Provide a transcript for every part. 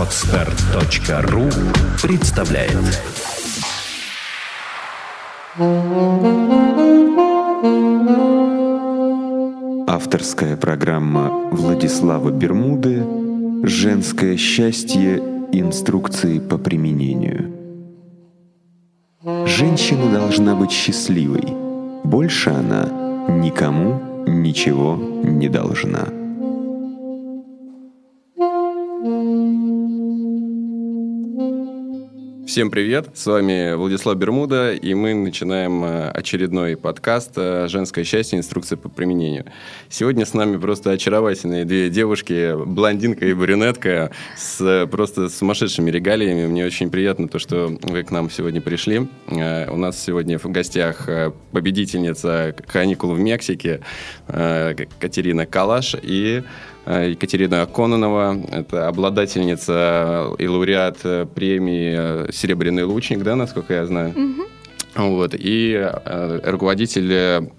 Отстар.ру представляет Авторская программа Владислава Бермуды «Женское счастье. Инструкции по применению». Женщина должна быть счастливой. Больше она никому ничего не должна. Всем привет, с вами Владислав Бермуда, и мы начинаем э, очередной подкаст э, «Женское счастье. Инструкция по применению». Сегодня с нами просто очаровательные две девушки, блондинка и брюнетка, с просто сумасшедшими регалиями. Мне очень приятно то, что вы к нам сегодня пришли. Э, у нас сегодня в гостях победительница каникул в Мексике Катерина Калаш и Э, Екатерина Кононова, это обладательница и лауреат э, премии э, «Серебряный лучник», да, насколько я знаю? Угу. Вот, и э, руководитель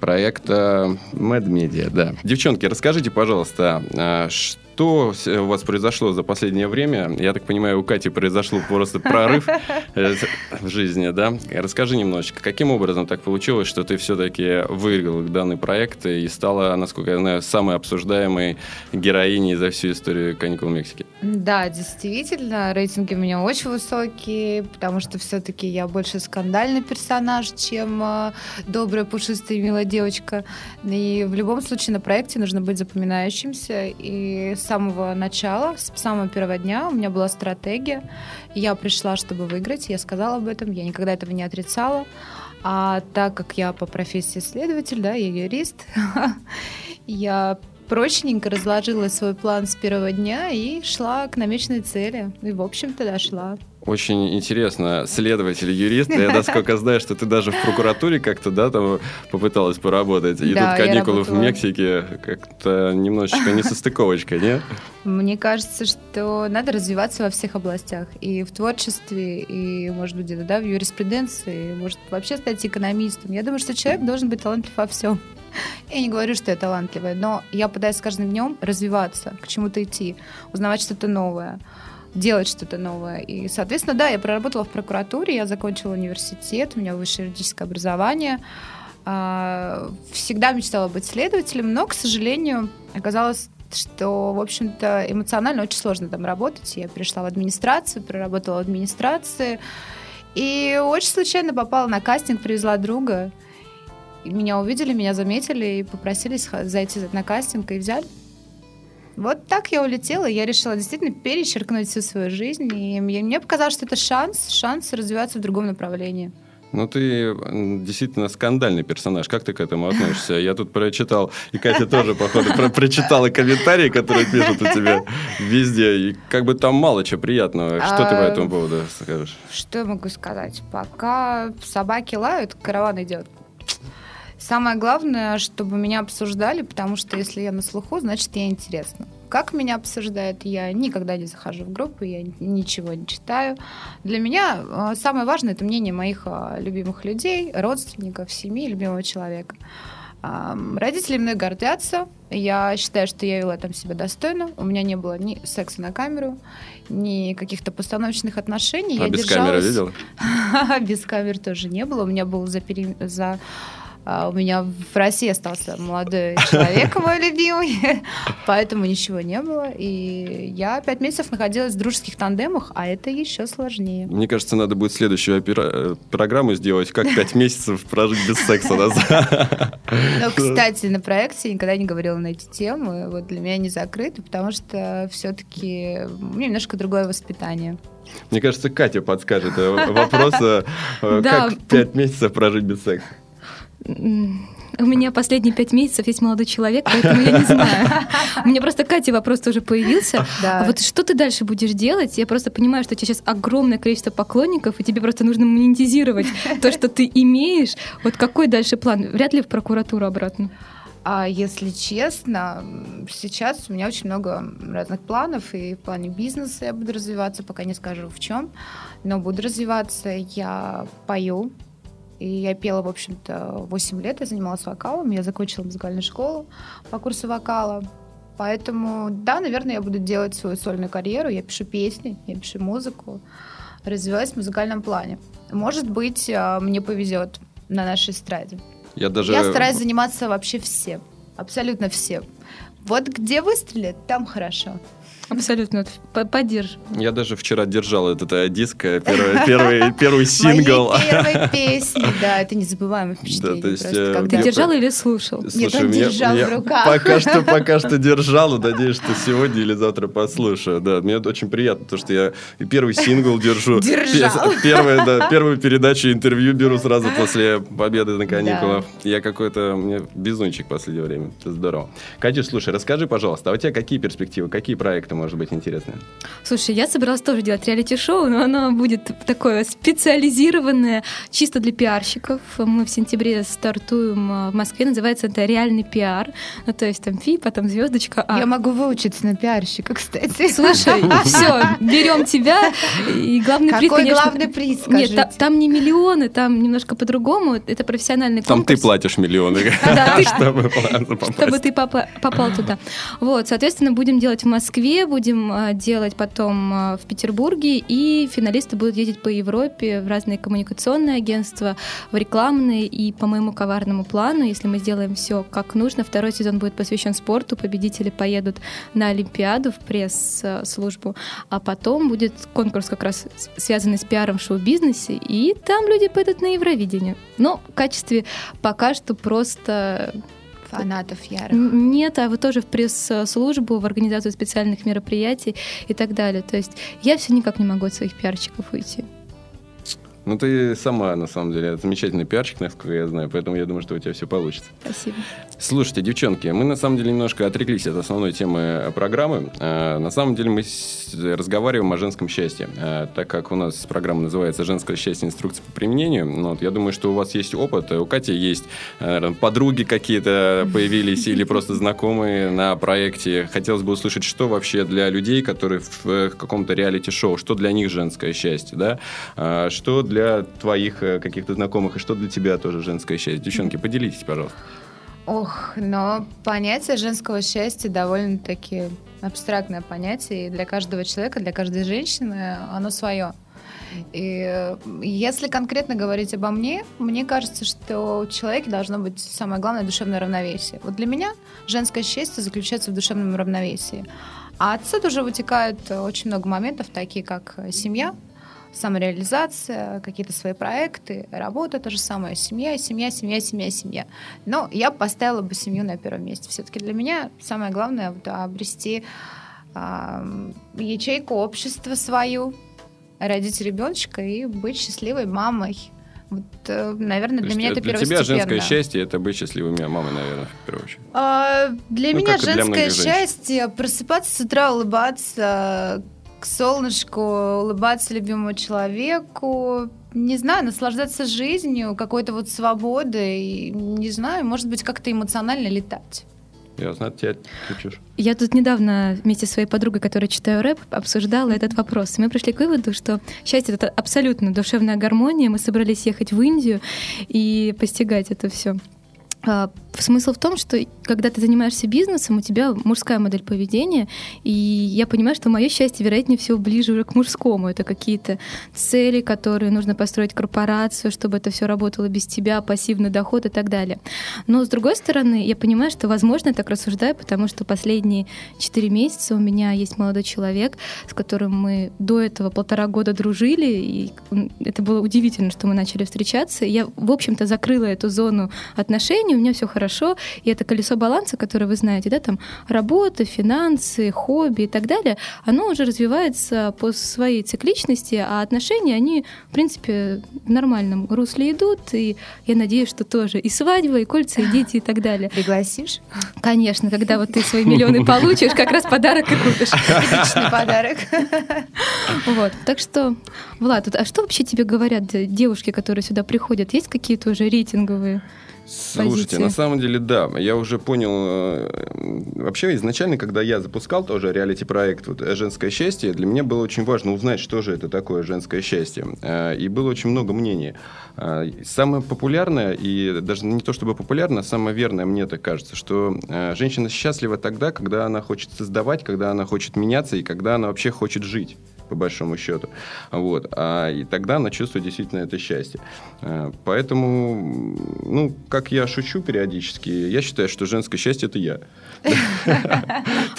проекта Mad Media, да. Девчонки, расскажите, пожалуйста, что что у вас произошло за последнее время? Я так понимаю, у Кати произошел просто прорыв э, в жизни, да? Расскажи немножечко, каким образом так получилось, что ты все-таки выиграл данный проект и стала, насколько я знаю, самой обсуждаемой героиней за всю историю каникул Мексики? Да, действительно, рейтинги у меня очень высокие, потому что все-таки я больше скандальный персонаж, чем э, добрая, пушистая, милая девочка. И в любом случае на проекте нужно быть запоминающимся и самого начала, с самого первого дня у меня была стратегия. Я пришла, чтобы выиграть, я сказала об этом, я никогда этого не отрицала. А так как я по профессии следователь, да, я юрист, я прочненько разложила свой план с первого дня и шла к намеченной цели. И, в общем-то, дошла. Очень интересно, следователь, юрист. Я, насколько знаю, что ты даже в прокуратуре как-то, да, там попыталась поработать. И да, тут каникулы в Мексике как-то немножечко не состыковочка, не? Мне кажется, что надо развиваться во всех областях. И в творчестве, и, может быть, где-то, да, в юриспруденции, может, вообще стать экономистом. Я думаю, что человек должен быть талантлив во всем. Я не говорю, что я талантливая, но я пытаюсь с каждым днем развиваться, к чему-то идти, узнавать что-то новое делать что-то новое. И, соответственно, да, я проработала в прокуратуре, я закончила университет, у меня высшее юридическое образование. А, всегда мечтала быть следователем, но, к сожалению, оказалось, что, в общем-то, эмоционально очень сложно там работать. Я перешла в администрацию, проработала в администрации. И очень случайно попала на кастинг, привезла друга. Меня увидели, меня заметили и попросили зайти на кастинг и взяли. Вот так я улетела, я решила действительно перечеркнуть всю свою жизнь, и мне, показалось, что это шанс, шанс развиваться в другом направлении. Ну, ты действительно скандальный персонаж. Как ты к этому относишься? Я тут прочитал, и Катя тоже, походу, про прочитала комментарии, которые пишут у тебя везде. И как бы там мало чего приятного. Что ты по а, этому поводу скажешь? Что я могу сказать? Пока собаки лают, караван идет. Самое главное, чтобы меня обсуждали, потому что если я на слуху, значит, я интересна. Как меня обсуждают, я никогда не захожу в группы, я ничего не читаю. Для меня э, самое важное это мнение моих э, любимых людей, родственников, семьи, любимого человека. Родители мной гордятся. Я считаю, что я вела там себя достойно. У меня не было ни секса на камеру, ни каких-то постановочных отношений. А я без держалась... камеры видел? без камер тоже не было. У меня был за, пере... за а у меня в России остался молодой человек, мой любимый, поэтому ничего не было. И я пять месяцев находилась в дружеских тандемах, а это еще сложнее. Мне кажется, надо будет следующую опера- программу сделать, как пять месяцев прожить без секса. Ну, кстати, на проекте я никогда не говорила на эти темы. Вот для меня не закрыты, потому что все-таки у меня немножко другое воспитание. Мне кажется, Катя подскажет э, вопрос, э, как пять месяцев прожить без секса. У меня последние пять месяцев есть молодой человек, поэтому я не знаю. У меня просто Катя вопрос тоже появился. Да. Вот что ты дальше будешь делать? Я просто понимаю, что у тебя сейчас огромное количество поклонников, и тебе просто нужно монетизировать то, что ты имеешь. Вот какой дальше план? Вряд ли в прокуратуру обратно. А если честно, сейчас у меня очень много разных планов, и в плане бизнеса я буду развиваться, пока не скажу в чем, но буду развиваться. Я пою, и я пела, в общем-то, 8 лет, я занималась вокалом, я закончила музыкальную школу по курсу вокала. Поэтому, да, наверное, я буду делать свою сольную карьеру. Я пишу песни, я пишу музыку, развиваюсь в музыкальном плане. Может быть, а, мне повезет на нашей эстраде. Я, даже... я стараюсь заниматься вообще всем, абсолютно всем. Вот где выстрелит, там хорошо. Абсолютно, поддерживаю. Я даже вчера держал этот э, диск, э, первый, первый, первый сингл. Моей первой песни, да, это незабываемое впечатление. Да, то есть, просто, э, Ты держал или слушал? Слушай, Нет, он меня, держал меня в руках. Пока что, пока что держал, надеюсь, что сегодня или завтра послушаю. Да, мне это очень приятно, потому что я первый сингл держу. Держал. Первая, да, первую передачу интервью беру сразу после победы на каникулах. Да. Я какой-то, мне безумчик в последнее время. Это здорово. Катюш, слушай, расскажи, пожалуйста, а у тебя какие перспективы, какие проекты может быть интересное? Слушай, я собиралась тоже делать реалити-шоу, но оно будет такое специализированное, чисто для пиарщиков. Мы в сентябре стартуем а, в Москве, называется это «Реальный пиар». Ну, то есть там фи, потом звездочка А. Я могу выучиться на пиарщика, кстати. Слушай, все, берем тебя. И главный Какой приз, конечно... главный приз, скажите? Нет, там не миллионы, там немножко по-другому. Это профессиональный конкурс. Там ты платишь миллионы, чтобы ты попал туда. Вот, соответственно, будем делать в Москве, будем а, делать потом а, в Петербурге, и финалисты будут ездить по Европе в разные коммуникационные агентства, в рекламные, и по моему коварному плану, если мы сделаем все как нужно, второй сезон будет посвящен спорту, победители поедут на Олимпиаду в пресс-службу, а потом будет конкурс как раз связанный с пиаром в шоу-бизнесе, и там люди пойдут на Евровидение. Но в качестве пока что просто фанатов ярых? Нет, а вы тоже в пресс-службу, в организацию специальных мероприятий и так далее. То есть я все никак не могу от своих пиарщиков уйти. Ну, ты сама, на самом деле, замечательный пиарщик, насколько я знаю, поэтому я думаю, что у тебя все получится. Спасибо. Слушайте, девчонки, мы на самом деле немножко отреклись от основной темы программы. А, на самом деле мы разговариваем о женском счастье. А, так как у нас программа называется «Женское счастье. Инструкция по применению», ну, вот, я думаю, что у вас есть опыт, у Кати есть наверное, подруги какие-то появились или просто знакомые на проекте. Хотелось бы услышать, что вообще для людей, которые в каком-то реалити-шоу, что для них женское счастье, да? Что для для твоих э, каких-то знакомых, и что для тебя тоже женское счастье? Девчонки, поделитесь, пожалуйста. Ох, но понятие женского счастья довольно-таки абстрактное понятие, и для каждого человека, для каждой женщины оно свое. И э, если конкретно говорить обо мне, мне кажется, что у человека должно быть самое главное душевное равновесие. Вот для меня женское счастье заключается в душевном равновесии. А отсюда уже вытекают очень много моментов, такие как семья, самореализация, какие-то свои проекты, работа, то же самое, семья, семья, семья, семья, семья. Но я поставила бы семью на первом месте. Все-таки для меня самое главное вот, обрести э, ячейку общества свою, родить ребеночка и быть счастливой мамой. Вот, э, наверное, для меня это Для тебя женское счастье это быть счастливой мамой, наверное, в первую очередь. А, для ну, меня женское счастье просыпаться с утра, улыбаться, к солнышку, улыбаться любимому человеку, не знаю, наслаждаться жизнью, какой-то вот свободой, не знаю, может быть, как-то эмоционально летать. Ясно, от тебя чуть Я тут недавно вместе со своей подругой, которая читаю рэп, обсуждала этот вопрос. И мы пришли к выводу, что счастье — это абсолютно душевная гармония. Мы собрались ехать в Индию и постигать это все. Смысл в том, что когда ты занимаешься бизнесом, у тебя мужская модель поведения, и я понимаю, что мое счастье, вероятнее всего, ближе уже к мужскому. Это какие-то цели, которые нужно построить корпорацию, чтобы это все работало без тебя, пассивный доход и так далее. Но с другой стороны, я понимаю, что, возможно, я так рассуждаю, потому что последние четыре месяца у меня есть молодой человек, с которым мы до этого полтора года дружили, и это было удивительно, что мы начали встречаться. Я, в общем-то, закрыла эту зону отношений, у меня все хорошо, и это колесо баланса, которое вы знаете, да, там работа, финансы, хобби и так далее, оно уже развивается по своей цикличности, а отношения, они, в принципе, в нормальном русле идут, и я надеюсь, что тоже и свадьба, и кольца, и дети, и так далее. Пригласишь? Конечно, когда вот ты свои миллионы получишь, как раз подарок и купишь. Отличный подарок. Вот, так что, Влад, а что вообще тебе говорят девушки, которые сюда приходят? Есть какие-то уже рейтинговые Слушайте, позиции? на самом деле, да. Я уже понял. э, Вообще, изначально, когда я запускал тоже реалити-проект вот, «Женское счастье», для меня было очень важно узнать, что же это такое женское счастье. Э, И было очень много мнений. Э, Самое популярное, и даже не то чтобы популярное, а самое верное, мне так кажется, что э, женщина счастлива тогда, когда она хочет создавать, когда она хочет меняться и когда она вообще хочет жить по большому счету. Вот. А, и тогда она чувствует действительно это счастье. Э, Поэтому, ну, как я шучу периодически, я считаю, что женское счастье – это я.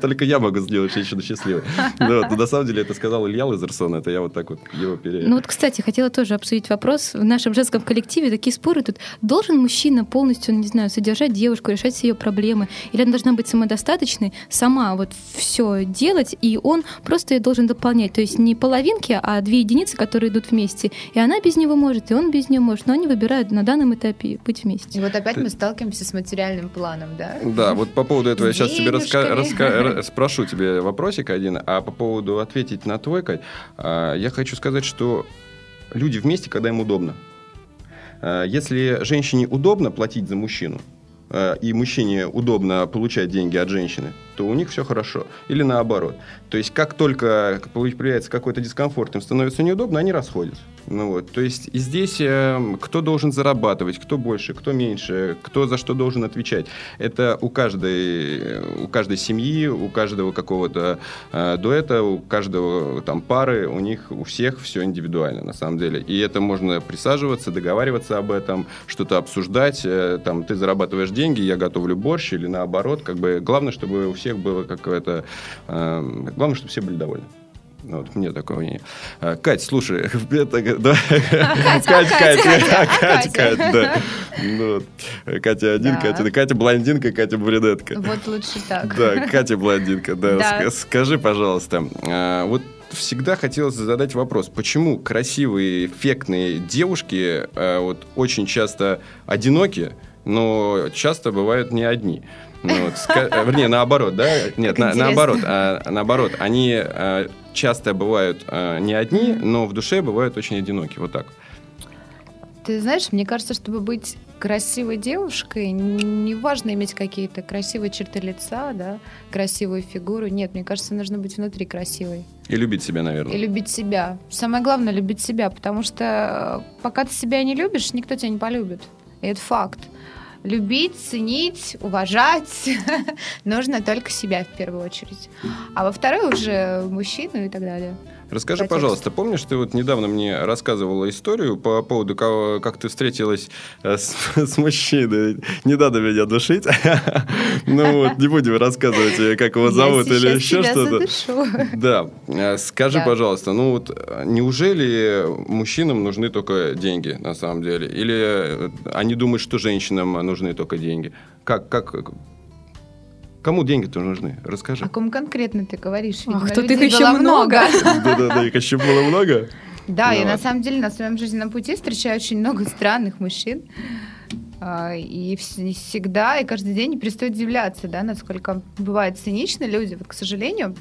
Только я могу сделать женщину счастливой. Ну но На самом деле это сказал Илья Лазерсон, это я вот так вот его пере... Ну вот, кстати, хотела тоже обсудить вопрос. В нашем женском коллективе такие споры тут. Должен мужчина полностью, не знаю, содержать девушку, решать все ее проблемы? Или она должна быть самодостаточной, сама вот все делать, и он просто должен дополнять? То есть не половинки, а две единицы, которые идут вместе. И она без него может, и он без нее может. Но они выбирают на данном этапе быть вместе. И вот опять мы сталкиваемся с материальным планом, да? Да, вот по поводу этого я сейчас тебе раска- раска- спрошу тебе вопросик один, а по поводу ответить на твой, Кать, а, я хочу сказать, что люди вместе, когда им удобно. А, Если женщине удобно платить за мужчину, а, и мужчине удобно получать деньги от женщины, то у них все хорошо. Или наоборот. То есть, как только появляется какой-то дискомфорт, им становится неудобно, они расходятся. Ну вот. То есть, здесь э, кто должен зарабатывать, кто больше, кто меньше, кто за что должен отвечать. Это у каждой, у каждой семьи, у каждого какого-то э, дуэта, у каждого там пары, у них у всех все индивидуально на самом деле. И это можно присаживаться, договариваться об этом, что-то обсуждать. э, там ты зарабатываешь деньги, я готовлю борщ или наоборот. Как бы главное, чтобы у всех было какое-то... э, главное, чтобы все были довольны. Ну, Вот, мне такое мнение. А, Кать, слушай, это, да, Кать, Кать, Катя, Кать, Кать, Кать, да. Ну, вот. Катя один, Да. Катя, Катя блондинка, Катя брюнетка. Вот лучше так. Да, Катя блондинка, да. Да. Ска- Скажи, пожалуйста, а, вот всегда хотелось задать вопрос, почему красивые, эффектные девушки а, вот очень часто одиноки, но часто бывают не одни? Ну, вот, ска- э, вернее, наоборот, да? Нет, на- наоборот, а, наоборот, они а, часто бывают а, не одни, но в душе бывают очень одиноки, вот так. Ты знаешь, мне кажется, чтобы быть красивой девушкой, не важно иметь какие-то красивые черты лица, да, красивую фигуру. Нет, мне кажется, нужно быть внутри красивой. И любить себя, И наверное. любить себя. Самое главное любить себя, потому что пока ты себя не любишь, никто тебя не полюбит. И это факт. Любить, ценить, уважать нужно только себя в первую очередь. А во вторую уже мужчину и так далее. Расскажи, по пожалуйста, помнишь, ты вот недавно мне рассказывала историю по поводу, кого- как ты встретилась э, с, с мужчиной? Не надо меня душить. Ну вот, не будем рассказывать, э, как его зовут или еще что-то. Да, Э, скажи, пожалуйста, ну вот неужели мужчинам нужны только деньги на самом деле? Или они думают, что женщинам нужны только деньги? Как, как, кому деньги-то нужны? Расскажи. О ком конкретно ты говоришь? Ах, тут их еще много. Да-да-да, их еще было много? Да, я Ну на самом деле на своем жизненном пути встречаю очень много странных мужчин. А, И вс- всегда, и каждый день не перестаю удивляться, да, насколько бывают циничны люди. Вот, к сожалению,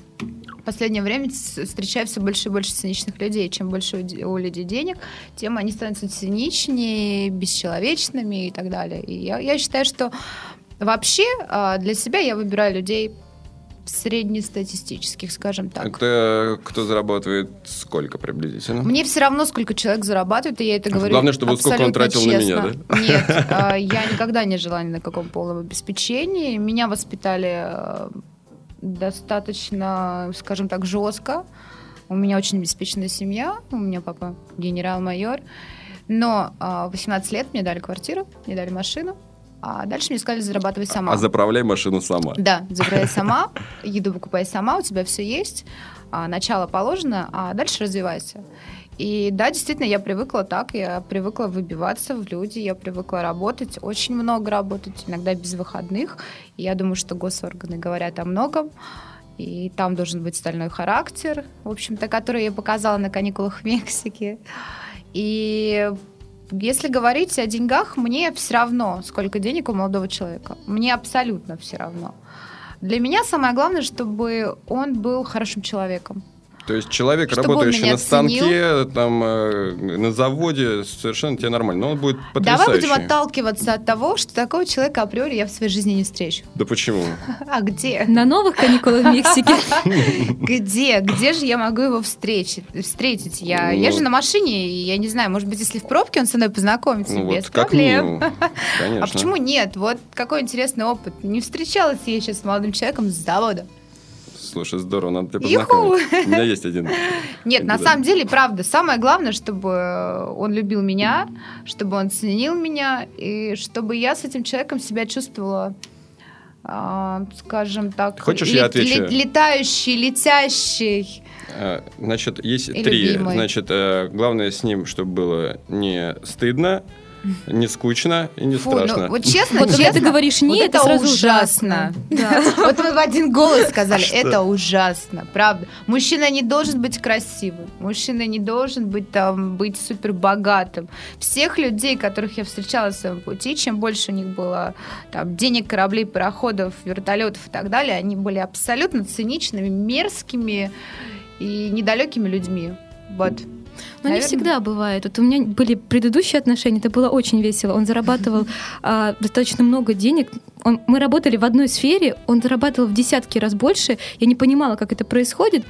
в последнее время встречаю все больше и больше циничных людей. Чем больше у людей денег, тем они становятся циничнее, бесчеловечными и так далее. И я, я считаю, что вообще а, для себя я выбираю людей среднестатистических, скажем так. Это кто зарабатывает сколько приблизительно? Мне все равно, сколько человек зарабатывает, и я это говорю. Главное, чтобы сколько он тратил на меня, честно. Нет, а, я никогда не жила ни на каком полном обеспечении. Меня воспитали достаточно, скажем так, жестко. У меня очень обеспеченная семья. У меня папа генерал-майор. Но а, в 18 лет мне дали квартиру, мне дали машину. А дальше мне сказали зарабатывать сама. А заправляй машину сама. Да, забирай сама, еду покупай сама, у тебя все есть, а, начало положено, а дальше развивайся. И да, действительно, я привыкла так, я привыкла выбиваться в люди, я привыкла работать, очень много работать, иногда без выходных. И я думаю, что госорганы говорят о многом. И там должен быть стальной характер, в общем-то, который я показала на каникулах в Мексике. И если говорить о деньгах, мне все равно, сколько денег у молодого человека. Мне абсолютно все равно. Для меня самое главное, чтобы он был хорошим человеком. То есть человек, Чтобы работающий на станке, там, э, на заводе, совершенно тебе нормально. Но он будет потрясающий. Давай будем отталкиваться от того, что такого человека априори я в своей жизни не встречу. Да почему? А где? На новых каникулах в Мексике. Где? Где же я могу его встретить? встретить? Я ну, езжу на машине, и я не знаю, может быть, если в пробке он со мной познакомится, ну, без проблем. А почему нет? Вот какой интересный опыт. Не встречалась я сейчас с молодым человеком с завода. Слушай, здорово, надо тебя познакомить. У меня есть один. Нет, на самом деле, правда, самое главное, чтобы он любил меня, чтобы он ценил меня, и чтобы я с этим человеком себя чувствовала а, скажем так, Хочешь, я отвечу? летающий, летящий. А, значит, есть три. Любимый. Значит, э, главное с ним, чтобы было не стыдно, не скучно и не Фу, ну, страшно. Ну, вот честно, вот честно, ты говоришь нет, вот это, это сразу ужасно. Да. Вот мы в один голос сказали, это ужасно, правда. Мужчина не должен быть красивым, мужчина не должен быть там быть супер богатым. Всех людей, которых я встречала на своем пути, чем больше у них было там денег, кораблей, пароходов, вертолетов и так далее, они были абсолютно циничными, мерзкими и недалекими людьми. Вот. Но Наверное. не всегда бывает. Вот у меня были предыдущие отношения, это было очень весело. Он зарабатывал а, достаточно много денег. Он, мы работали в одной сфере, он зарабатывал в десятки раз больше. Я не понимала, как это происходит.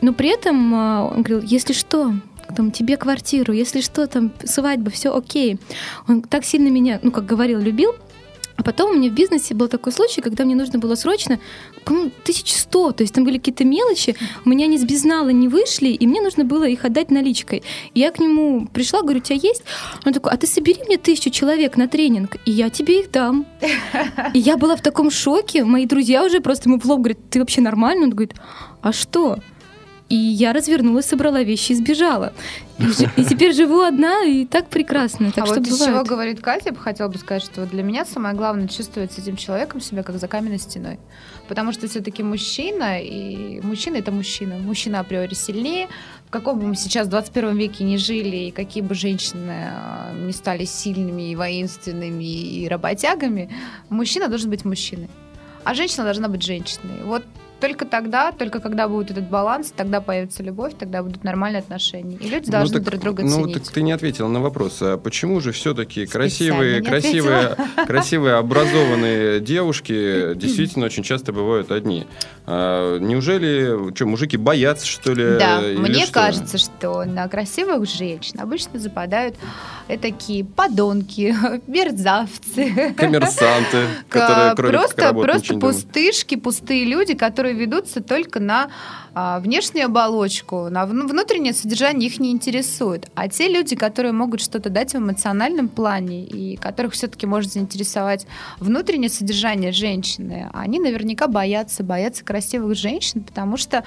Но при этом а, он говорил, если что, там, тебе квартиру, если что, там, свадьба, все окей. Он так сильно меня, ну, как говорил, любил, а потом у меня в бизнесе был такой случай, когда мне нужно было срочно, по-моему, 1100, то есть там были какие-то мелочи, у меня они с безнала не вышли, и мне нужно было их отдать наличкой. И я к нему пришла, говорю, у тебя есть? Он такой, а ты собери мне тысячу человек на тренинг, и я тебе их дам. И я была в таком шоке, мои друзья уже просто ему в лоб говорят, ты вообще нормально? Он говорит, а что? И я развернулась, собрала вещи и сбежала. И, и теперь живу одна, и так прекрасно. Так а что вот бывает. из чего говорит Катя, я бы хотела бы сказать, что для меня самое главное чувствовать с этим человеком себя как за каменной стеной. Потому что все-таки мужчина, и мужчина это мужчина. Мужчина априори сильнее. В каком бы мы сейчас в 21 веке не жили, и какие бы женщины а, не стали сильными и воинственными и работягами, мужчина должен быть мужчиной. А женщина должна быть женщиной. Вот только тогда, только когда будет этот баланс, тогда появится любовь, тогда будут нормальные отношения. И люди ну должны ну, так, друг друга ну, ценить. Ну, так ты не ответила на вопрос. А почему же все-таки красивые, красивые, красивые, образованные девушки действительно очень часто бывают одни? А, неужели, что, мужики боятся, что ли? Да, мне что? кажется, что на красивых женщин обычно западают такие подонки, мерзавцы. Коммерсанты, которые Просто, просто пустышки, пустые люди, которые которые ведутся только на а, внешнюю оболочку, на внутреннее содержание их не интересует. А те люди, которые могут что-то дать в эмоциональном плане и которых все-таки может заинтересовать внутреннее содержание женщины, они наверняка боятся, боятся красивых женщин, потому что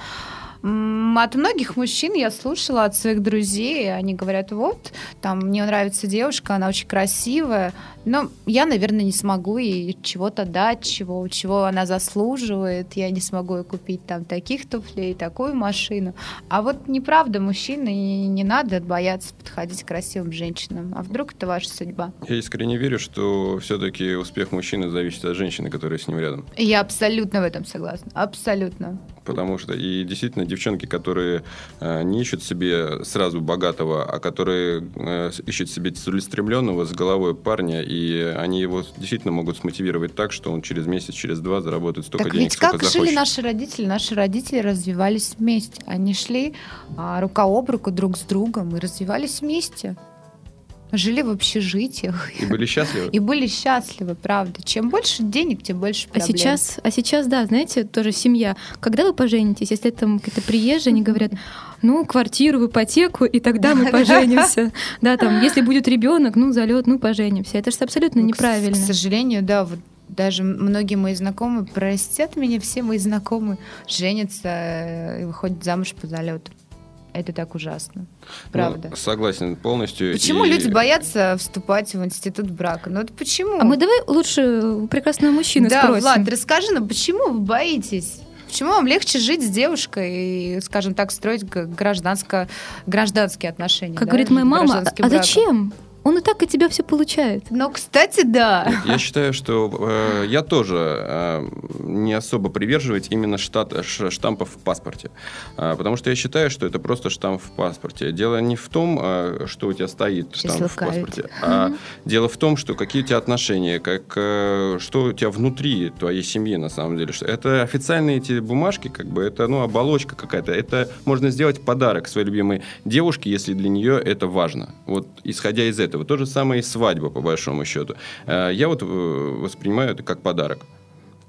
от многих мужчин я слушала от своих друзей, они говорят, вот, там, мне нравится девушка, она очень красивая, но я, наверное, не смогу ей чего-то дать, чего, чего она заслуживает, я не смогу ей купить там таких туфлей, такую машину. А вот неправда, мужчины, не, надо бояться подходить к красивым женщинам. А вдруг это ваша судьба? Я искренне верю, что все-таки успех мужчины зависит от женщины, которая с ним рядом. Я абсолютно в этом согласна. Абсолютно потому что и действительно девчонки, которые э, не ищут себе сразу богатого, а которые э, ищут себе целеустремленного с головой парня, и они его действительно могут смотивировать так, что он через месяц, через два заработает столько так денег, ведь как жили наши родители? Наши родители развивались вместе. Они шли а, рука об руку друг с другом и развивались вместе жили в общежитиях. И были счастливы. И были счастливы, правда. Чем больше денег, тем больше проблем. А сейчас, а сейчас, да, знаете, тоже семья. Когда вы поженитесь, если там какие-то приезжие, они говорят, ну, квартиру в ипотеку, и тогда мы поженимся. Да, там, если будет ребенок, ну, залет, ну, поженимся. Это же абсолютно ну, неправильно. К сожалению, да, вот даже многие мои знакомые, простят меня все мои знакомые, женятся и выходят замуж по залету. Это так ужасно. Правда. Ну, согласен полностью. Почему и... люди боятся вступать в институт брака? Ну это почему? А мы давай лучше прекрасного мужчины да, спросим. Да, Влад, расскажи нам, почему вы боитесь? Почему вам легче жить с девушкой и, скажем так, строить гражданско, гражданские отношения? Как да? говорит моя мама, а, а зачем? Он и так от тебя все получает. Ну, кстати, да. Я считаю, что э, я тоже э, не особо приверживаюсь именно штат, штампов в паспорте. Э, потому что я считаю, что это просто штамп в паспорте. Дело не в том, э, что у тебя стоит штамп в паспорте, а mm-hmm. дело в том, что какие у тебя отношения, как, э, что у тебя внутри твоей семьи на самом деле. Это официальные эти бумажки, как бы, это ну, оболочка какая-то. Это можно сделать подарок своей любимой девушке, если для нее это важно. Вот исходя из этого. То же самое и свадьба, по большому счету. Э, я вот э, воспринимаю это как подарок.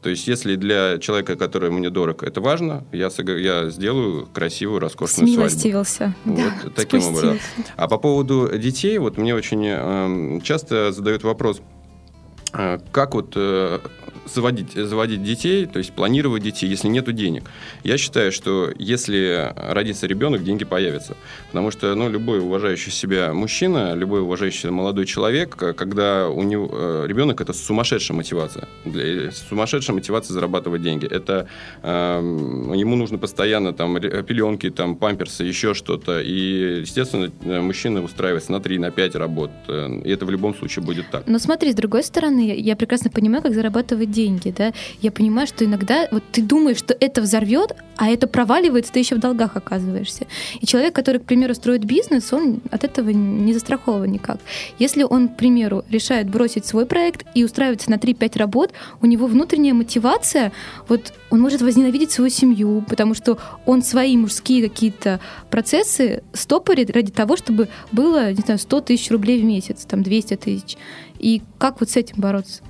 То есть, если для человека, который мне дорог, это важно, я, я сделаю красивую, роскошную Смилостивился. свадьбу. Вот да, таким спустился. образом. А по поводу детей, вот мне очень э, часто задают вопрос, э, как вот э, заводить, заводить детей, то есть планировать детей, если нет денег. Я считаю, что если родится ребенок, деньги появятся. Потому что ну, любой уважающий себя мужчина, любой уважающий молодой человек, когда у него э, ребенок это сумасшедшая мотивация. Для, сумасшедшая мотивация зарабатывать деньги. Это э, ему нужно постоянно там пеленки, там памперсы, еще что-то. И, естественно, мужчина устраивается на 3, на 5 работ. И это в любом случае будет так. Но смотри, с другой стороны, я прекрасно понимаю, как зарабатывать деньги, да, я понимаю, что иногда вот ты думаешь, что это взорвет, а это проваливается, ты еще в долгах оказываешься. И человек, который, к примеру, строит бизнес, он от этого не застрахован никак. Если он, к примеру, решает бросить свой проект и устраиваться на 3-5 работ, у него внутренняя мотивация, вот он может возненавидеть свою семью, потому что он свои мужские какие-то процессы стопорит ради того, чтобы было, не знаю, 100 тысяч рублей в месяц, там 200 тысяч. И как вот с этим бороться?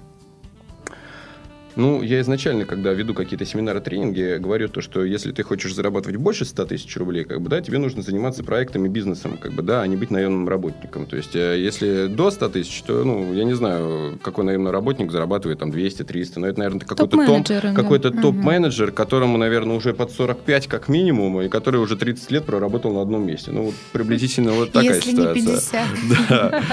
Ну, я изначально, когда веду какие-то семинары, тренинги, говорю то, что если ты хочешь зарабатывать больше 100 тысяч рублей, как бы, да, тебе нужно заниматься проектами, бизнесом, как бы, да, а не быть наемным работником. То есть, э, если до 100 тысяч, то, ну, я не знаю, какой наемный работник зарабатывает там 200-300, но это, наверное, какой-то топ, да. какой-то угу. топ-менеджер, которому, наверное, уже под 45 как минимум, и который уже 30 лет проработал на одном месте. Ну, вот приблизительно вот такая если ситуация. Не 50. Да.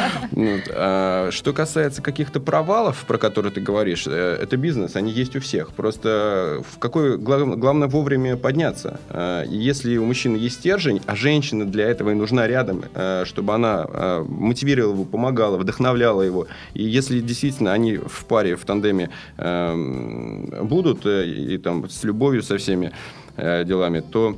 А, что касается каких-то провалов, про которые ты говоришь, э, это бизнес бизнес, они есть у всех. Просто в какой главное вовремя подняться. А, и если у мужчины есть стержень, а женщина для этого и нужна рядом, а, чтобы она а, мотивировала его, помогала, вдохновляла его. И если действительно они в паре, в тандеме будут э, и там с любовью со всеми э, делами, то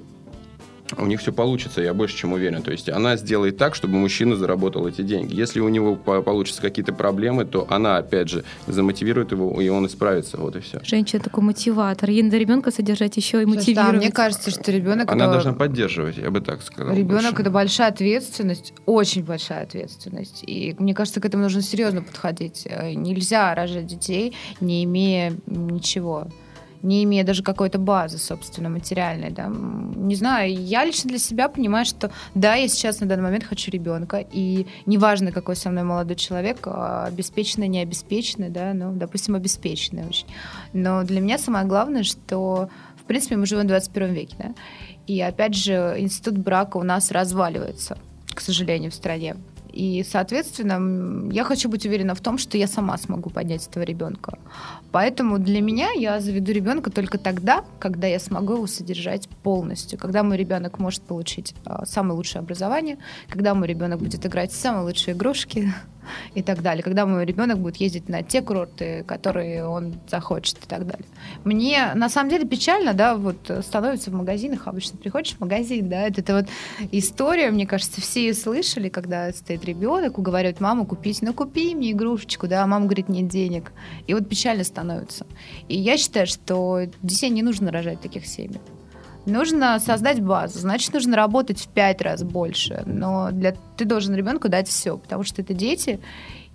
у них все получится, я больше чем уверен. То есть она сделает так, чтобы мужчина заработал эти деньги. Если у него получатся какие-то проблемы, то она, опять же, замотивирует его, и он исправится. Вот и все. Женщина такой мотиватор. Ей надо ребенка содержать еще и мотивировать. Да, мне кажется, что ребенок Она это... должна поддерживать, я бы так сказал. Ребенок больше. это большая ответственность, очень большая ответственность. И мне кажется, к этому нужно серьезно подходить. Э, нельзя рожать детей, не имея ничего не имея даже какой-то базы, собственно, материальной, да. Не знаю, я лично для себя понимаю, что да, я сейчас на данный момент хочу ребенка, и неважно, какой со мной молодой человек, а, обеспеченный, не обеспеченный, да, ну, допустим, обеспеченный очень. Но для меня самое главное, что, в принципе, мы живем в 21 веке, да, и, опять же, институт брака у нас разваливается, к сожалению, в стране. И, соответственно, я хочу быть уверена в том, что я сама смогу поднять этого ребенка. Поэтому для меня я заведу ребенка только тогда, когда я смогу его содержать полностью, когда мой ребенок может получить а, самое лучшее образование, когда мой ребенок будет играть в самые лучшие игрушки, и так далее. Когда мой ребенок будет ездить на те курорты, которые он захочет и так далее. Мне на самом деле печально, да, вот становится в магазинах, обычно приходишь в магазин, да, это, это вот история, мне кажется, все ее слышали, когда стоит ребенок, уговаривает маму купить, ну купи мне игрушечку, да, а мама говорит, нет денег. И вот печально становится. И я считаю, что детей не нужно рожать в таких семьях. Нужно создать базу, значит, нужно работать в пять раз больше. Но для, ты должен ребенку дать все, потому что это дети,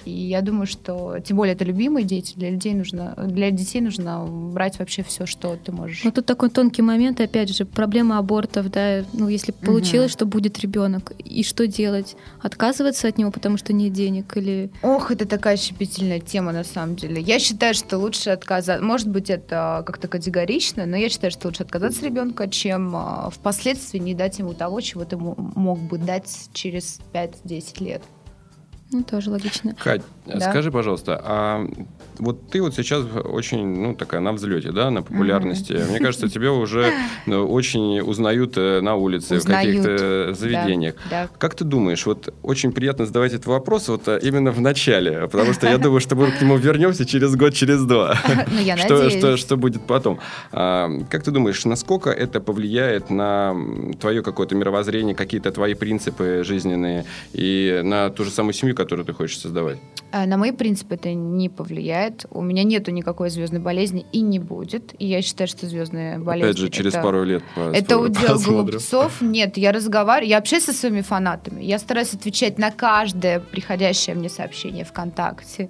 и я думаю, что, тем более, это любимые дети, для людей нужно, для детей нужно брать вообще все, что ты можешь. Ну тут такой тонкий момент, опять же, проблема абортов, да, ну если получилось, угу. что будет ребенок, и что делать? Отказываться от него, потому что нет денег, или? Ох, это такая щепетильная тема на самом деле. Я считаю, что лучше отказаться. Может быть, это как-то категорично, но я считаю, что лучше отказаться от ребенка, чем а, впоследствии не дать ему того, чего ты мог бы дать через 5-10 лет. Ну, тоже логично. Кать, да? скажи, пожалуйста, а вот ты вот сейчас очень, ну, такая на взлете, да, на популярности. Mm-hmm. Мне кажется, тебя уже ну, очень узнают э, на улице, узнают. в каких-то заведениях. Да, да. Как ты думаешь, вот очень приятно задавать этот вопрос вот э, именно в начале, потому что я думаю, что мы к нему вернемся через год, через два. Ну, я что, что, что будет потом? А, как ты думаешь, насколько это повлияет на твое какое-то мировоззрение, какие-то твои принципы жизненные и на ту же самую семью, которую ты хочешь создавать? Э, на мои принципы это не повлияет. У меня нету никакой звездной болезни и не будет. И я считаю, что звездная болезнь... Опять же, через это, пару лет Это удел глупцов. Нет, я разговариваю, я общаюсь со своими фанатами. Я стараюсь отвечать на каждое приходящее мне сообщение ВКонтакте.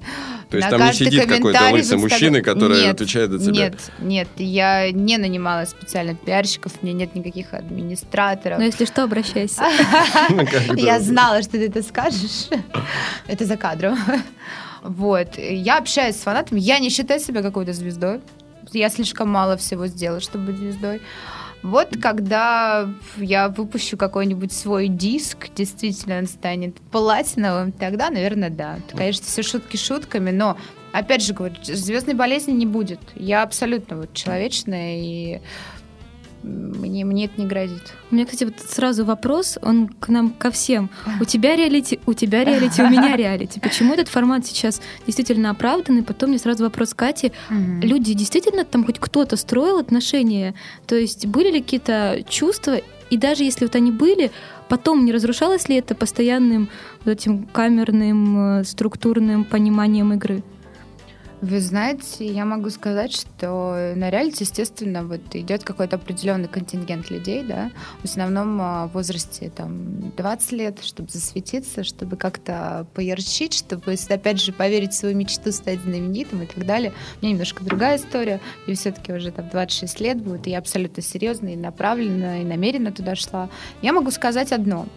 То есть на там не сидит какой-то улица мужчины, который нет, отвечает за тебя? Нет, нет. Я не нанимала специально пиарщиков, у меня нет никаких администраторов. Но если что, обращайся. Ну, я знала, что ты это скажешь. Это за кадром. Вот. Я общаюсь с фанатами. Я не считаю себя какой-то звездой. Я слишком мало всего сделала, чтобы быть звездой. Вот когда я выпущу какой-нибудь свой диск, действительно он станет платиновым, тогда, наверное, да. Конечно, все шутки шутками, но опять же говорю, звездной болезни не будет. Я абсолютно вот человечная и мне, мне это не грозит. У меня, кстати, вот сразу вопрос, он к нам ко всем. У тебя реалити, у тебя реалити, у меня реалити. Почему этот формат сейчас действительно оправданный? Потом мне сразу вопрос Кати. Люди действительно там хоть кто-то строил отношения? То есть были ли какие-то чувства? И даже если вот они были, потом не разрушалось ли это постоянным вот этим камерным, э, структурным пониманием игры? Вы знаете, я могу сказать, что на реалити, естественно, вот идет какой-то определенный контингент людей, да, в основном а, в возрасте там 20 лет, чтобы засветиться, чтобы как-то поярчить, чтобы, опять же, поверить в свою мечту, стать знаменитым и так далее. У меня немножко другая история, и все-таки уже там 26 лет будет, и я абсолютно серьезно и направленно, и намеренно туда шла. Я могу сказать одно.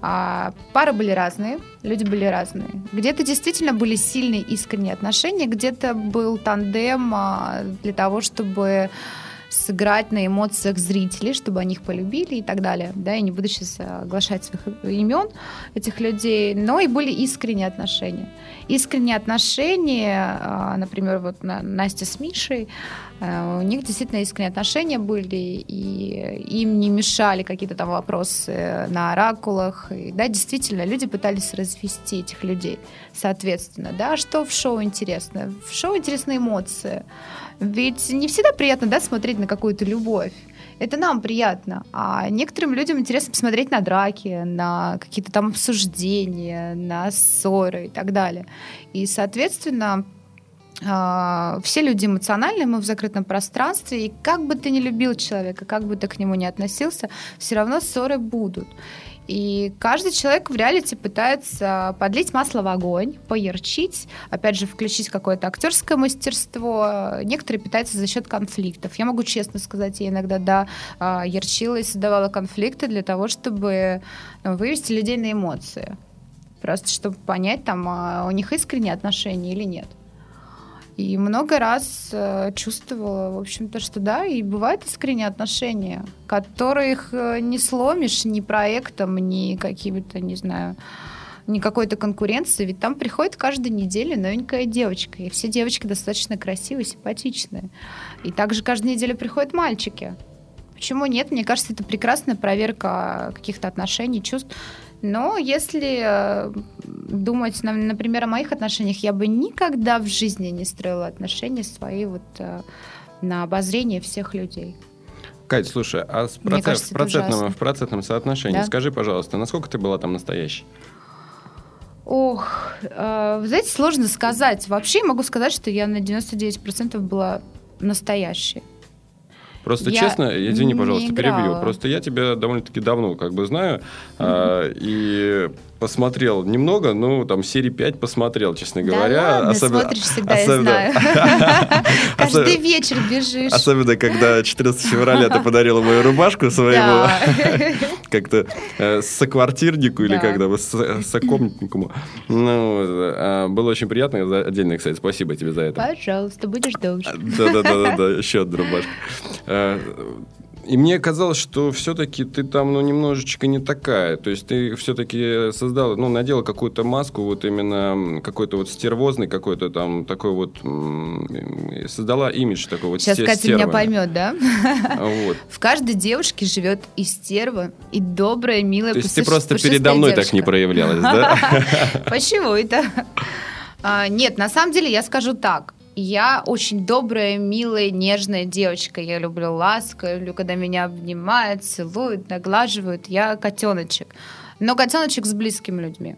А, пары были разные, люди были разные. Где-то действительно были сильные искренние отношения, где-то был тандем а, для того, чтобы сыграть на эмоциях зрителей, чтобы они их полюбили и так далее. Да, я не буду сейчас оглашать своих имен этих людей, но и были искренние отношения. Искренние отношения, а, например, вот Настя с Мишей, Э, у них действительно искренние отношения были, и им не мешали какие-то там вопросы на оракулах. И, да, действительно, люди пытались развести этих людей, соответственно. Да, что в шоу интересно? В шоу интересны эмоции. Ведь не всегда приятно да, смотреть на какую-то любовь. Это нам приятно. А некоторым людям интересно посмотреть на драки, на какие-то там обсуждения, на ссоры и так далее. И, соответственно, а, все люди эмоциональные, мы в закрытом пространстве, и как бы ты ни любил человека, как бы ты к нему ни относился, все равно ссоры будут. И каждый человек в реалити пытается подлить масло в огонь, поярчить, опять же, включить какое-то актерское мастерство. Некоторые питаются за счет конфликтов. Я могу честно сказать, я иногда, да, а, ярчила и создавала конфликты для того, чтобы ну, вывести людей на эмоции. Просто чтобы понять, там, а, у них искренние отношения или нет. И много раз э, чувствовала, в общем-то, что да, и бывают искренние отношения, которых э, не сломишь ни проектом, ни какими-то, не знаю, ни какой-то конкуренции, ведь там приходит каждую неделю новенькая девочка, и все девочки достаточно красивые, симпатичные. И также каждую неделю приходят мальчики. Почему нет? Мне кажется, это прекрасная проверка каких-то отношений, чувств. Но если э, думать, например, о моих отношениях, я бы никогда в жизни не строила отношения свои вот э, на обозрение всех людей. Кать, слушай, а с процент, кажется, в, процентном, в процентном соотношении да? скажи, пожалуйста, насколько ты была там настоящей? Ох, э, знаете, сложно сказать. Вообще могу сказать, что я на 99% была настоящей. Просто я честно, извини, пожалуйста, перебью. Просто я тебя довольно-таки давно как бы знаю. Mm-hmm. И посмотрел немного, ну, там, серии 5 посмотрел, честно да говоря. Ладно, особенно, смотришь всегда, особенно, я знаю. Каждый вечер бежишь. Особенно, когда 14 февраля ты подарила мою рубашку своему как-то э, соквартирнику или как то сокомнатнику. Ну, а, было очень приятно. Отдельно, кстати, спасибо тебе за это. Пожалуйста, будешь дольше. Да-да-да, еще одна рубашка. И мне казалось, что все-таки ты там, ну, немножечко не такая. То есть ты все-таки создала, ну, надела какую-то маску, вот именно какой-то вот стервозный какой-то там такой вот, создала имидж такой вот Сейчас Катя стервы. меня поймет, да? Вот. В каждой девушке живет и стерва, и добрая, милая, То есть ты просто передо мной так не проявлялась, да? Почему это? А, нет, на самом деле я скажу так. Я очень добрая, милая, нежная девочка. Я люблю ласку, я люблю, когда меня обнимают, целуют, наглаживают. Я котеночек. Но котеночек с близкими людьми.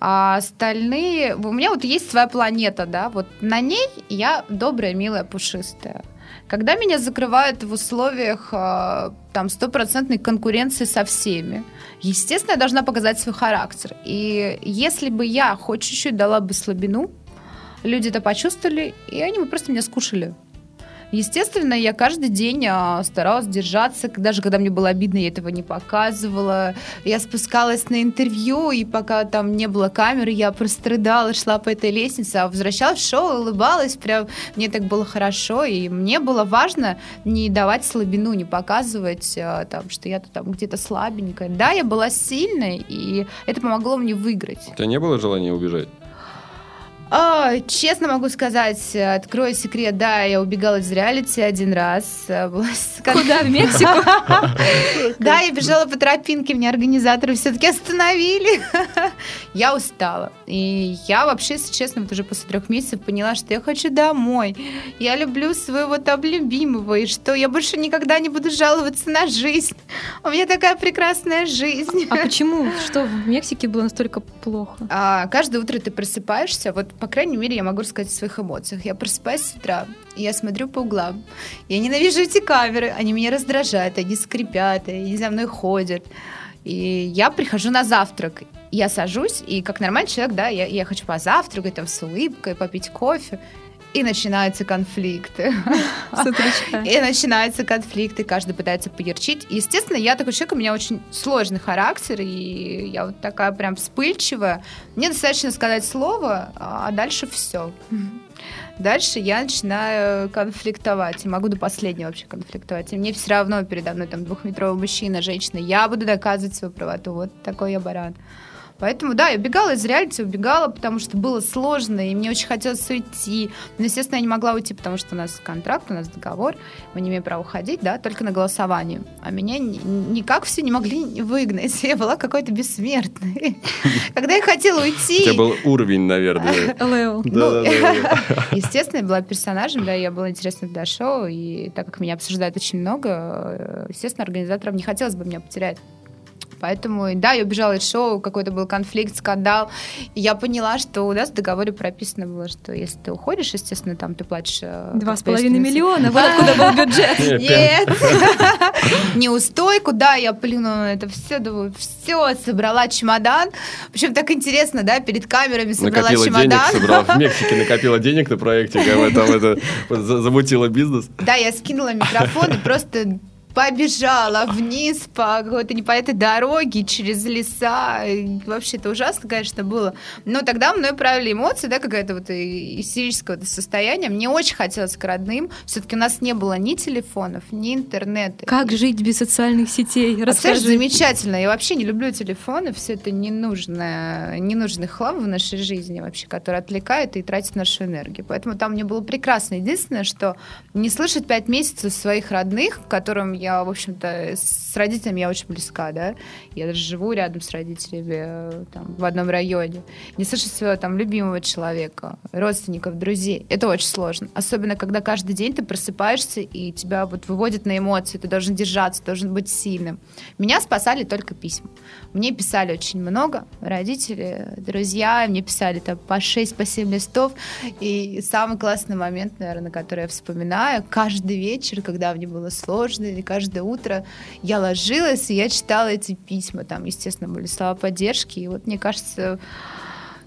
А остальные... У меня вот есть своя планета, да, вот на ней я добрая, милая, пушистая. Когда меня закрывают в условиях а, там стопроцентной конкуренции со всеми, естественно, я должна показать свой характер. И если бы я хоть чуть-чуть дала бы слабину, люди это почувствовали, и они бы просто меня скушали. Естественно, я каждый день а, старалась держаться, даже когда мне было обидно, я этого не показывала. Я спускалась на интервью, и пока там не было камеры, я просто рыдала, шла по этой лестнице, а возвращалась в шоу, улыбалась, прям мне так было хорошо, и мне было важно не давать слабину, не показывать, а, там, что я там где-то слабенькая. Да, я была сильной, и это помогло мне выиграть. У тебя не было желания убежать? А, честно могу сказать, открою секрет, да, я убегала из реалити один раз. Куда, в Мексику? Да, я бежала по тропинке, мне организаторы все-таки остановили. Я устала. И я вообще, если честно, вот уже после трех месяцев поняла, что я хочу домой. Я люблю своего там любимого, и что я больше никогда не буду жаловаться на жизнь. У меня такая прекрасная жизнь. А почему? Что в Мексике было настолько плохо? А, каждое утро ты просыпаешься, вот по крайней мере, я могу рассказать о своих эмоциях. Я просыпаюсь с утра, я смотрю по углам. Я ненавижу эти камеры, они меня раздражают, они скрипят, они за мной ходят. И я прихожу на завтрак. Я сажусь, и как нормальный человек, да, я, я хочу позавтракать, там, с улыбкой, попить кофе. И начинаются конфликты. И начинаются конфликты, каждый пытается поярчить. Естественно, я такой человек, у меня очень сложный характер, и я вот такая прям вспыльчивая. Мне достаточно сказать слово, а дальше все. Дальше я начинаю конфликтовать. И могу до последнего вообще конфликтовать. И мне все равно передо мной там двухметровый мужчина, женщина. Я буду доказывать свою правоту. Вот такой я баран. Поэтому, да, я убегала из реалити, убегала, потому что было сложно, и мне очень хотелось уйти. Но, естественно, я не могла уйти, потому что у нас контракт, у нас договор, мы не имеем права уходить, да, только на голосовании. А меня никак все не могли выгнать. Я была какой-то бессмертной. Когда я хотела уйти... У тебя был уровень, наверное. Лео. Ну, естественно, я была персонажем, да, я была интересна для шоу, и так как меня обсуждают очень много, естественно, организаторам не хотелось бы меня потерять. Поэтому, да, я убежала из шоу, какой-то был конфликт, скандал. И я поняла, что у нас в договоре прописано было, что если ты уходишь, естественно, там ты платишь... Э, Два с половиной миллиона, вот откуда был бюджет. Нет. Неустойку, да, я плюнула на это все, думаю, все, собрала чемодан. Причем так интересно, да, перед камерами собрала накопила чемодан. Денег, собрала в Мексике, накопила денег на проекте, там это замутила бизнес. Да, я скинула микрофон и просто побежала вниз по какой-то непонятной дороге через леса. Вообще это ужасно, конечно, было. Но тогда мной правили эмоции, да, какая-то вот истерическое состояние. Мне очень хотелось к родным. Все-таки у нас не было ни телефонов, ни интернета. Как жить без социальных сетей? Расскажи. А, замечательно. Я вообще не люблю телефоны. Все это ненужное, ненужный хлам в нашей жизни вообще, который отвлекает и тратит нашу энергию. Поэтому там мне было прекрасно. Единственное, что не слышать пять месяцев своих родных, которым я, в общем-то, с родителями я очень близка, да. Я даже живу рядом с родителями э, там, в одном районе. Не слышать своего там любимого человека, родственников, друзей. Это очень сложно. Особенно, когда каждый день ты просыпаешься и тебя вот выводит на эмоции. Ты должен держаться, должен быть сильным. Меня спасали только письма. Мне писали очень много. Родители, друзья, мне писали там по 6, по 7 листов. И самый классный момент, наверное, который я вспоминаю, каждый вечер, когда мне было сложно или каждое утро я ложилась, и я читала эти письма. Там, естественно, были слова поддержки. И вот, мне кажется,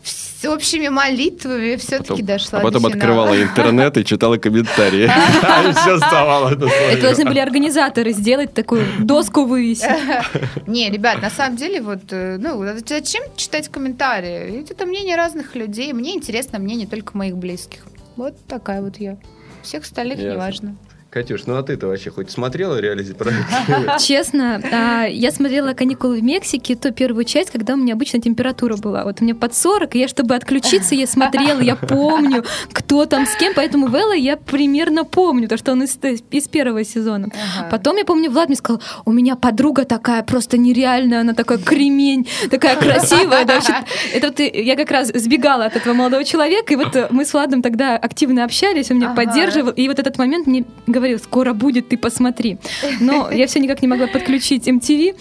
с общими молитвами все-таки дошла. А потом открывала интернет и читала комментарии. И все вставало. Это должны были организаторы сделать такую доску вывесить. Не, ребят, на самом деле, вот, э, ну, зачем читать комментарии? Это мнение разных людей. Мне интересно мнение только моих близких. Вот такая вот я. Всех остальных не важно. Катюш, ну а ты-то вообще хоть смотрела реалити проект? Честно, а, я смотрела «Каникулы в Мексике», ту первую часть, когда у меня обычно температура была. Вот у меня под 40, и я, чтобы отключиться, я смотрела, я помню, кто там с кем, поэтому Вэлла я примерно помню, то, что он из, из первого сезона. Ага. Потом я помню, Влад мне сказал, у меня подруга такая просто нереальная, она такая кремень, такая красивая. Да, вообще, это вот я как раз сбегала от этого молодого человека, и вот мы с Владом тогда активно общались, он меня ага. поддерживал, и вот этот момент мне говорил, скоро будет, ты посмотри. Но я все никак не могла подключить MTV.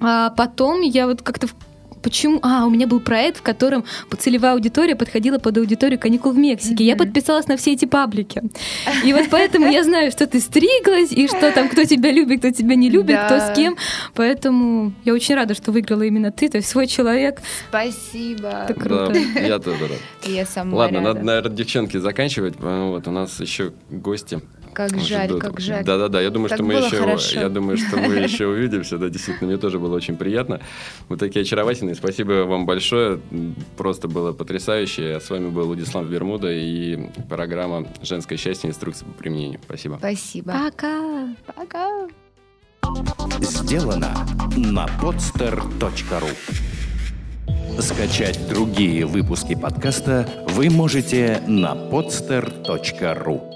А потом я вот как-то почему? А, у меня был проект, в котором целевая аудитория подходила под аудиторию каникул в Мексике. Mm-hmm. Я подписалась на все эти паблики. И вот поэтому я знаю, что ты стриглась, и что там, кто тебя любит, кто тебя не любит, да. кто с кем. Поэтому я очень рада, что выиграла именно ты, то есть свой человек. Спасибо. Это круто. Да, я тоже рад. Я сама Ладно, рада. надо, наверное, девчонки заканчивать. Вот, у нас еще гости. Как Может, жаль, как жаль. Да-да-да, я думаю, так что мы еще, хорошо. я думаю, что мы еще увидимся. Да, действительно, мне тоже было очень приятно. Вы такие очаровательные. Спасибо вам большое. Просто было потрясающе. С вами был Владислав Бермуда и программа «Женское счастье. Инструкция по применению». Спасибо. Спасибо. Пока. Пока. Сделано на podster.ru Скачать другие выпуски подкаста вы можете на podster.ru